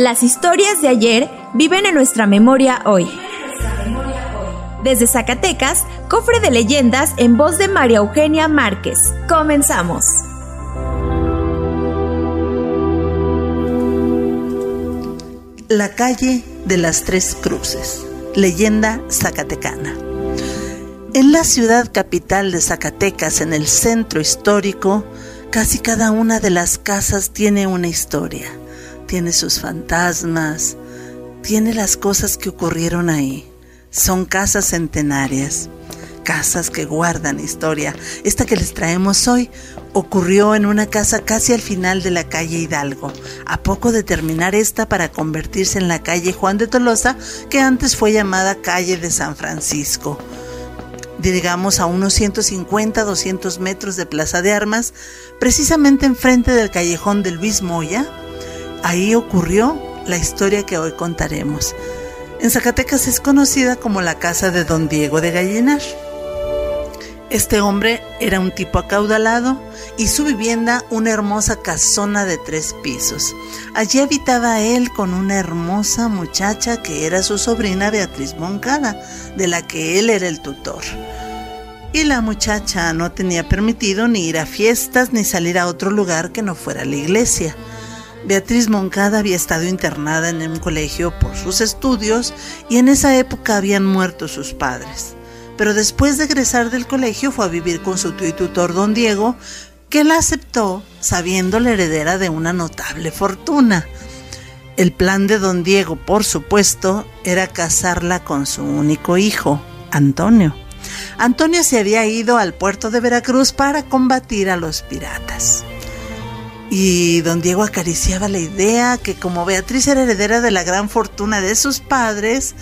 Las historias de ayer viven en nuestra memoria hoy. Desde Zacatecas, cofre de leyendas en voz de María Eugenia Márquez. Comenzamos. La calle de las Tres Cruces, leyenda zacatecana. En la ciudad capital de Zacatecas, en el centro histórico, casi cada una de las casas tiene una historia, tiene sus fantasmas, tiene las cosas que ocurrieron ahí. Son casas centenarias, casas que guardan historia. Esta que les traemos hoy ocurrió en una casa casi al final de la calle Hidalgo, a poco de terminar esta para convertirse en la calle Juan de Tolosa, que antes fue llamada calle de San Francisco. Digamos a unos 150, 200 metros de Plaza de Armas, precisamente enfrente del callejón de Luis Moya, ahí ocurrió la historia que hoy contaremos. En Zacatecas es conocida como la casa de don Diego de Gallinar. Este hombre era un tipo acaudalado y su vivienda una hermosa casona de tres pisos. Allí habitaba él con una hermosa muchacha que era su sobrina Beatriz Moncada, de la que él era el tutor. Y la muchacha no tenía permitido ni ir a fiestas ni salir a otro lugar que no fuera la iglesia. Beatriz Moncada había estado internada en un colegio por sus estudios y en esa época habían muerto sus padres. Pero después de egresar del colegio fue a vivir con su tío y tutor don Diego, que la aceptó sabiendo la heredera de una notable fortuna. El plan de don Diego, por supuesto, era casarla con su único hijo, Antonio. Antonio se había ido al puerto de Veracruz para combatir a los piratas. Y don Diego acariciaba la idea que como Beatriz era heredera de la gran fortuna de sus padres,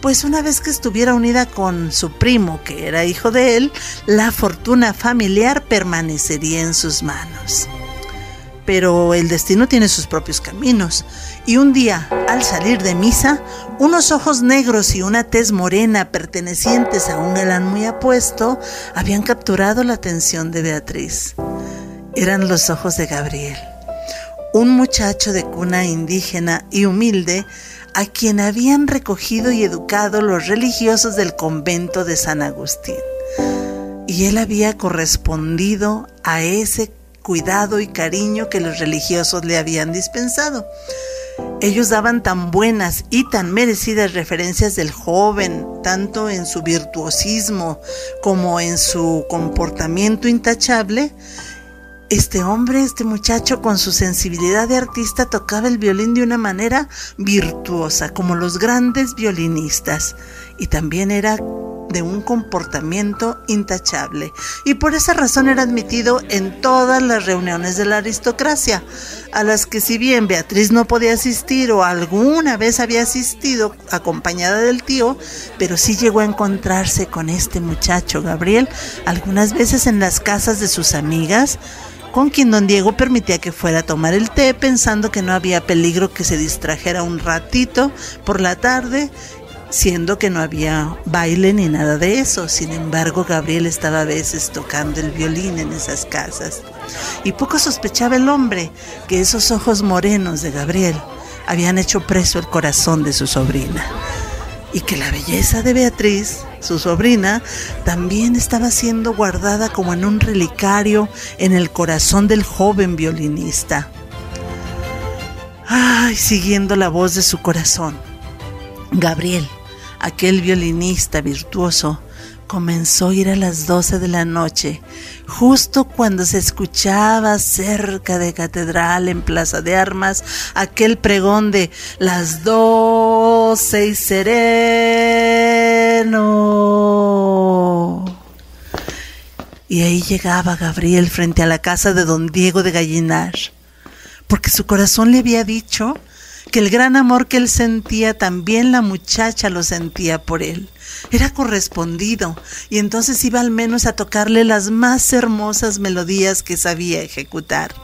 pues una vez que estuviera unida con su primo, que era hijo de él, la fortuna familiar permanecería en sus manos. Pero el destino tiene sus propios caminos, y un día, al salir de misa, unos ojos negros y una tez morena pertenecientes a un galán muy apuesto habían capturado la atención de Beatriz eran los ojos de Gabriel, un muchacho de cuna indígena y humilde a quien habían recogido y educado los religiosos del convento de San Agustín. Y él había correspondido a ese cuidado y cariño que los religiosos le habían dispensado. Ellos daban tan buenas y tan merecidas referencias del joven, tanto en su virtuosismo como en su comportamiento intachable, este hombre, este muchacho con su sensibilidad de artista tocaba el violín de una manera virtuosa, como los grandes violinistas, y también era de un comportamiento intachable. Y por esa razón era admitido en todas las reuniones de la aristocracia, a las que si bien Beatriz no podía asistir o alguna vez había asistido acompañada del tío, pero sí llegó a encontrarse con este muchacho Gabriel algunas veces en las casas de sus amigas, con quien don Diego permitía que fuera a tomar el té pensando que no había peligro que se distrajera un ratito por la tarde, siendo que no había baile ni nada de eso. Sin embargo, Gabriel estaba a veces tocando el violín en esas casas. Y poco sospechaba el hombre que esos ojos morenos de Gabriel habían hecho preso el corazón de su sobrina y que la belleza de Beatriz, su sobrina, también estaba siendo guardada como en un relicario en el corazón del joven violinista. Ay, siguiendo la voz de su corazón. Gabriel, aquel violinista virtuoso, comenzó a ir a las 12 de la noche, justo cuando se escuchaba cerca de Catedral en Plaza de Armas aquel pregón de las y sereno. Y ahí llegaba Gabriel frente a la casa de don Diego de Gallinar, porque su corazón le había dicho que el gran amor que él sentía también la muchacha lo sentía por él. Era correspondido y entonces iba al menos a tocarle las más hermosas melodías que sabía ejecutar.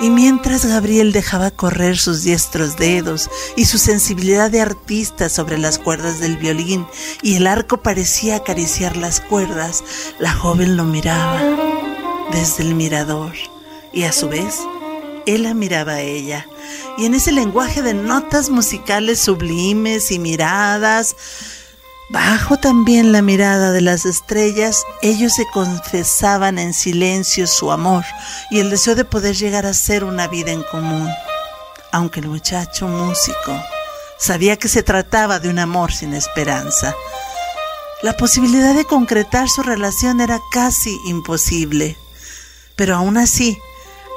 Y mientras Gabriel dejaba correr sus diestros dedos y su sensibilidad de artista sobre las cuerdas del violín y el arco parecía acariciar las cuerdas, la joven lo miraba desde el mirador y a su vez él la miraba a ella. Y en ese lenguaje de notas musicales sublimes y miradas, Bajo también la mirada de las estrellas, ellos se confesaban en silencio su amor y el deseo de poder llegar a ser una vida en común. Aunque el muchacho músico sabía que se trataba de un amor sin esperanza. La posibilidad de concretar su relación era casi imposible, pero aún así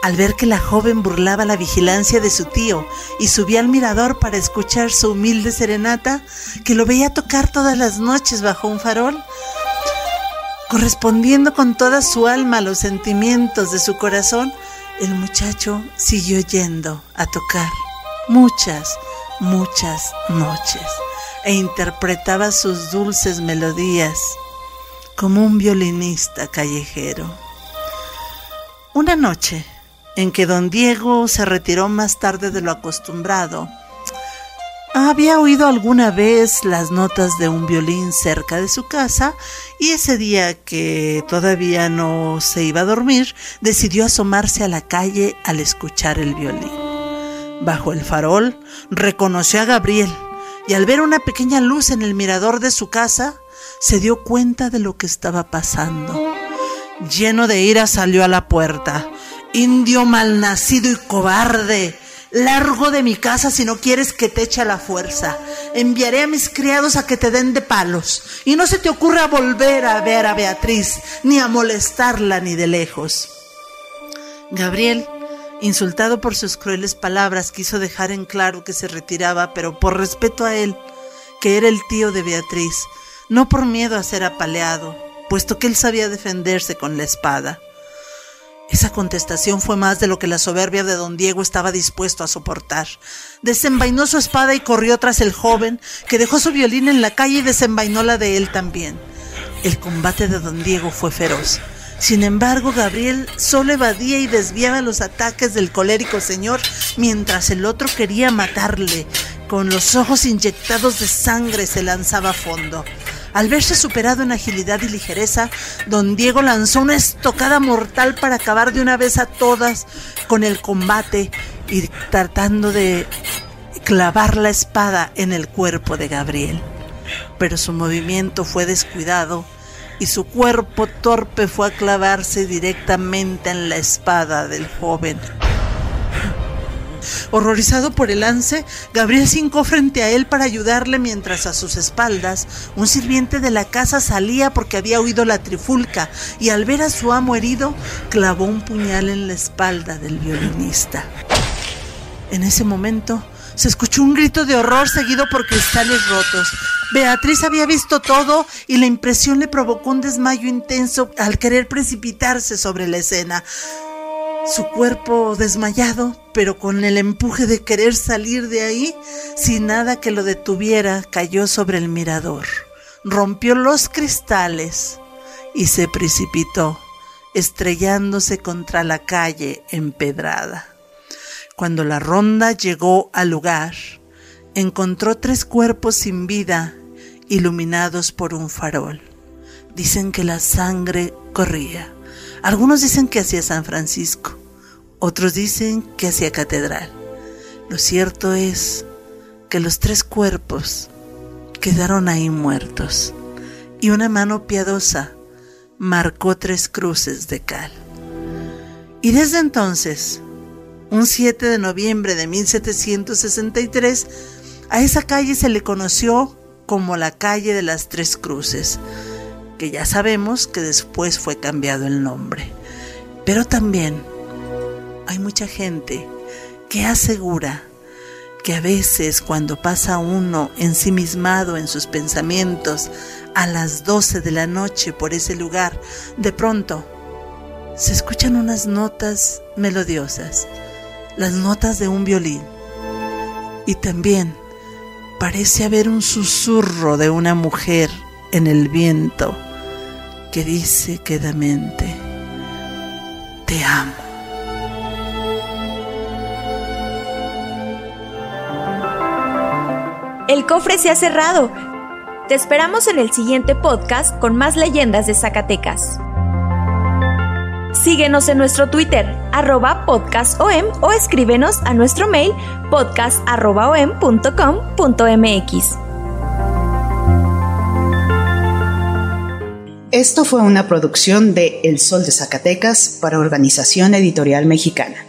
al ver que la joven burlaba la vigilancia de su tío y subía al mirador para escuchar su humilde serenata, que lo veía tocar todas las noches bajo un farol, correspondiendo con toda su alma a los sentimientos de su corazón, el muchacho siguió yendo a tocar muchas, muchas noches e interpretaba sus dulces melodías como un violinista callejero. Una noche, en que don Diego se retiró más tarde de lo acostumbrado. Había oído alguna vez las notas de un violín cerca de su casa y ese día que todavía no se iba a dormir, decidió asomarse a la calle al escuchar el violín. Bajo el farol reconoció a Gabriel y al ver una pequeña luz en el mirador de su casa, se dio cuenta de lo que estaba pasando. Lleno de ira salió a la puerta. Indio malnacido y cobarde, largo de mi casa si no quieres que te eche la fuerza. Enviaré a mis criados a que te den de palos. Y no se te ocurra volver a ver a Beatriz, ni a molestarla ni de lejos. Gabriel, insultado por sus crueles palabras, quiso dejar en claro que se retiraba, pero por respeto a él, que era el tío de Beatriz, no por miedo a ser apaleado, puesto que él sabía defenderse con la espada. Esa contestación fue más de lo que la soberbia de don Diego estaba dispuesto a soportar. Desenvainó su espada y corrió tras el joven, que dejó su violín en la calle y desenvainó la de él también. El combate de don Diego fue feroz. Sin embargo, Gabriel solo evadía y desviaba los ataques del colérico señor, mientras el otro quería matarle. Con los ojos inyectados de sangre se lanzaba a fondo. Al verse superado en agilidad y ligereza, don Diego lanzó una estocada mortal para acabar de una vez a todas con el combate y tratando de clavar la espada en el cuerpo de Gabriel. Pero su movimiento fue descuidado y su cuerpo torpe fue a clavarse directamente en la espada del joven. Horrorizado por el lance, Gabriel se hincó frente a él para ayudarle mientras a sus espaldas un sirviente de la casa salía porque había oído la trifulca y al ver a su amo herido clavó un puñal en la espalda del violinista. En ese momento se escuchó un grito de horror seguido por cristales rotos. Beatriz había visto todo y la impresión le provocó un desmayo intenso al querer precipitarse sobre la escena. Su cuerpo desmayado, pero con el empuje de querer salir de ahí, sin nada que lo detuviera, cayó sobre el mirador, rompió los cristales y se precipitó, estrellándose contra la calle empedrada. Cuando la ronda llegó al lugar, encontró tres cuerpos sin vida, iluminados por un farol. Dicen que la sangre corría. Algunos dicen que hacia San Francisco, otros dicen que hacia Catedral. Lo cierto es que los tres cuerpos quedaron ahí muertos y una mano piadosa marcó tres cruces de cal. Y desde entonces, un 7 de noviembre de 1763, a esa calle se le conoció como la calle de las Tres Cruces, que ya sabemos que después fue cambiado el nombre. Pero también hay mucha gente que asegura que a veces cuando pasa uno ensimismado en sus pensamientos a las 12 de la noche por ese lugar, de pronto se escuchan unas notas melodiosas, las notas de un violín. Y también parece haber un susurro de una mujer en el viento que dice quedamente, te amo. El cofre se ha cerrado. Te esperamos en el siguiente podcast con más leyendas de Zacatecas. Síguenos en nuestro Twitter, arroba podcastom o escríbenos a nuestro mail podcast.om.com.mx. Esto fue una producción de El Sol de Zacatecas para Organización Editorial Mexicana.